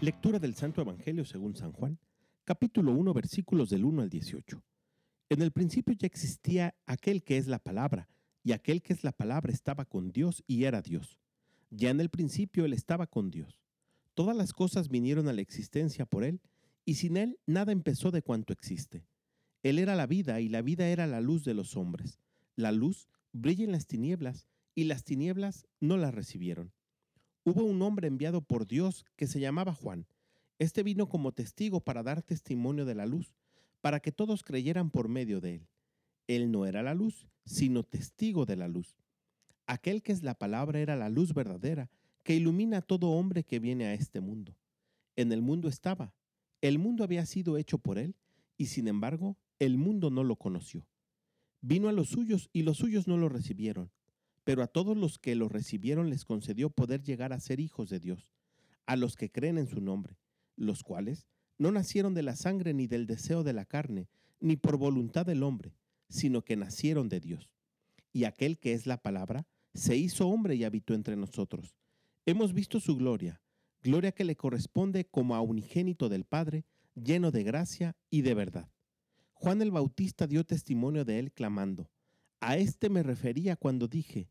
Lectura del Santo Evangelio según San Juan, capítulo 1, versículos del 1 al 18. En el principio ya existía aquel que es la palabra, y aquel que es la palabra estaba con Dios y era Dios. Ya en el principio él estaba con Dios. Todas las cosas vinieron a la existencia por él, y sin él nada empezó de cuanto existe. Él era la vida, y la vida era la luz de los hombres. La luz brilla en las tinieblas, y las tinieblas no la recibieron hubo un hombre enviado por Dios que se llamaba Juan. Este vino como testigo para dar testimonio de la luz, para que todos creyeran por medio de él. Él no era la luz, sino testigo de la luz. Aquel que es la palabra era la luz verdadera, que ilumina a todo hombre que viene a este mundo. En el mundo estaba, el mundo había sido hecho por él, y sin embargo, el mundo no lo conoció. Vino a los suyos y los suyos no lo recibieron pero a todos los que lo recibieron les concedió poder llegar a ser hijos de Dios, a los que creen en su nombre, los cuales no nacieron de la sangre ni del deseo de la carne, ni por voluntad del hombre, sino que nacieron de Dios. Y aquel que es la palabra, se hizo hombre y habitó entre nosotros. Hemos visto su gloria, gloria que le corresponde como a unigénito del Padre, lleno de gracia y de verdad. Juan el Bautista dio testimonio de él clamando, A este me refería cuando dije,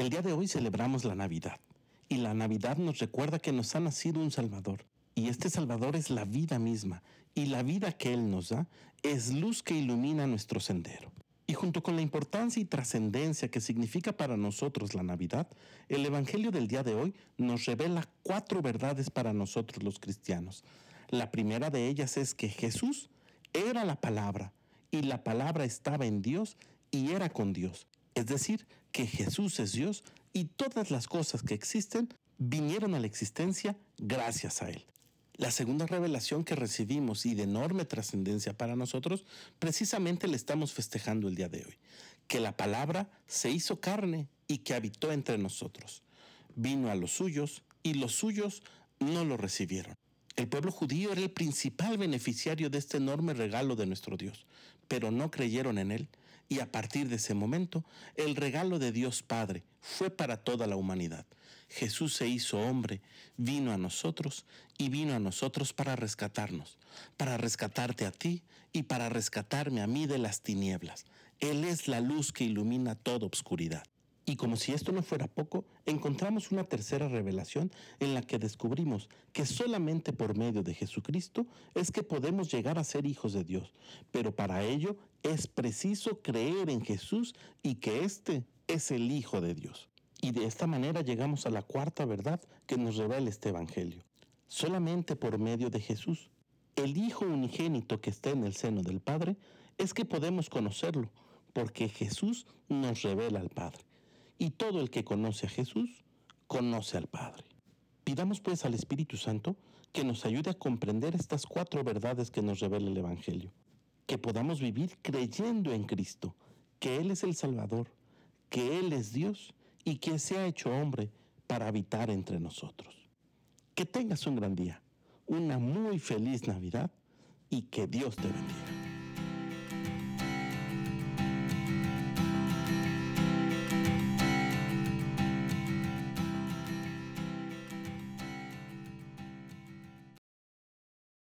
El día de hoy celebramos la Navidad y la Navidad nos recuerda que nos ha nacido un Salvador. Y este Salvador es la vida misma y la vida que Él nos da es luz que ilumina nuestro sendero. Y junto con la importancia y trascendencia que significa para nosotros la Navidad, el Evangelio del día de hoy nos revela cuatro verdades para nosotros los cristianos. La primera de ellas es que Jesús era la palabra y la palabra estaba en Dios y era con Dios. Es decir, que Jesús es Dios y todas las cosas que existen vinieron a la existencia gracias a Él. La segunda revelación que recibimos y de enorme trascendencia para nosotros, precisamente le estamos festejando el día de hoy, que la palabra se hizo carne y que habitó entre nosotros. Vino a los suyos y los suyos no lo recibieron. El pueblo judío era el principal beneficiario de este enorme regalo de nuestro Dios, pero no creyeron en Él y a partir de ese momento el regalo de Dios Padre fue para toda la humanidad. Jesús se hizo hombre, vino a nosotros y vino a nosotros para rescatarnos, para rescatarte a ti y para rescatarme a mí de las tinieblas. Él es la luz que ilumina toda obscuridad. Y como si esto no fuera poco, encontramos una tercera revelación en la que descubrimos que solamente por medio de Jesucristo es que podemos llegar a ser hijos de Dios. Pero para ello es preciso creer en Jesús y que éste es el Hijo de Dios. Y de esta manera llegamos a la cuarta verdad que nos revela este Evangelio. Solamente por medio de Jesús, el Hijo unigénito que está en el seno del Padre, es que podemos conocerlo, porque Jesús nos revela al Padre y todo el que conoce a Jesús conoce al Padre. Pidamos pues al Espíritu Santo que nos ayude a comprender estas cuatro verdades que nos revela el Evangelio, que podamos vivir creyendo en Cristo, que Él es el Salvador, que Él es Dios y que se ha hecho hombre para habitar entre nosotros. Que tengas un gran día, una muy feliz Navidad y que Dios te bendiga.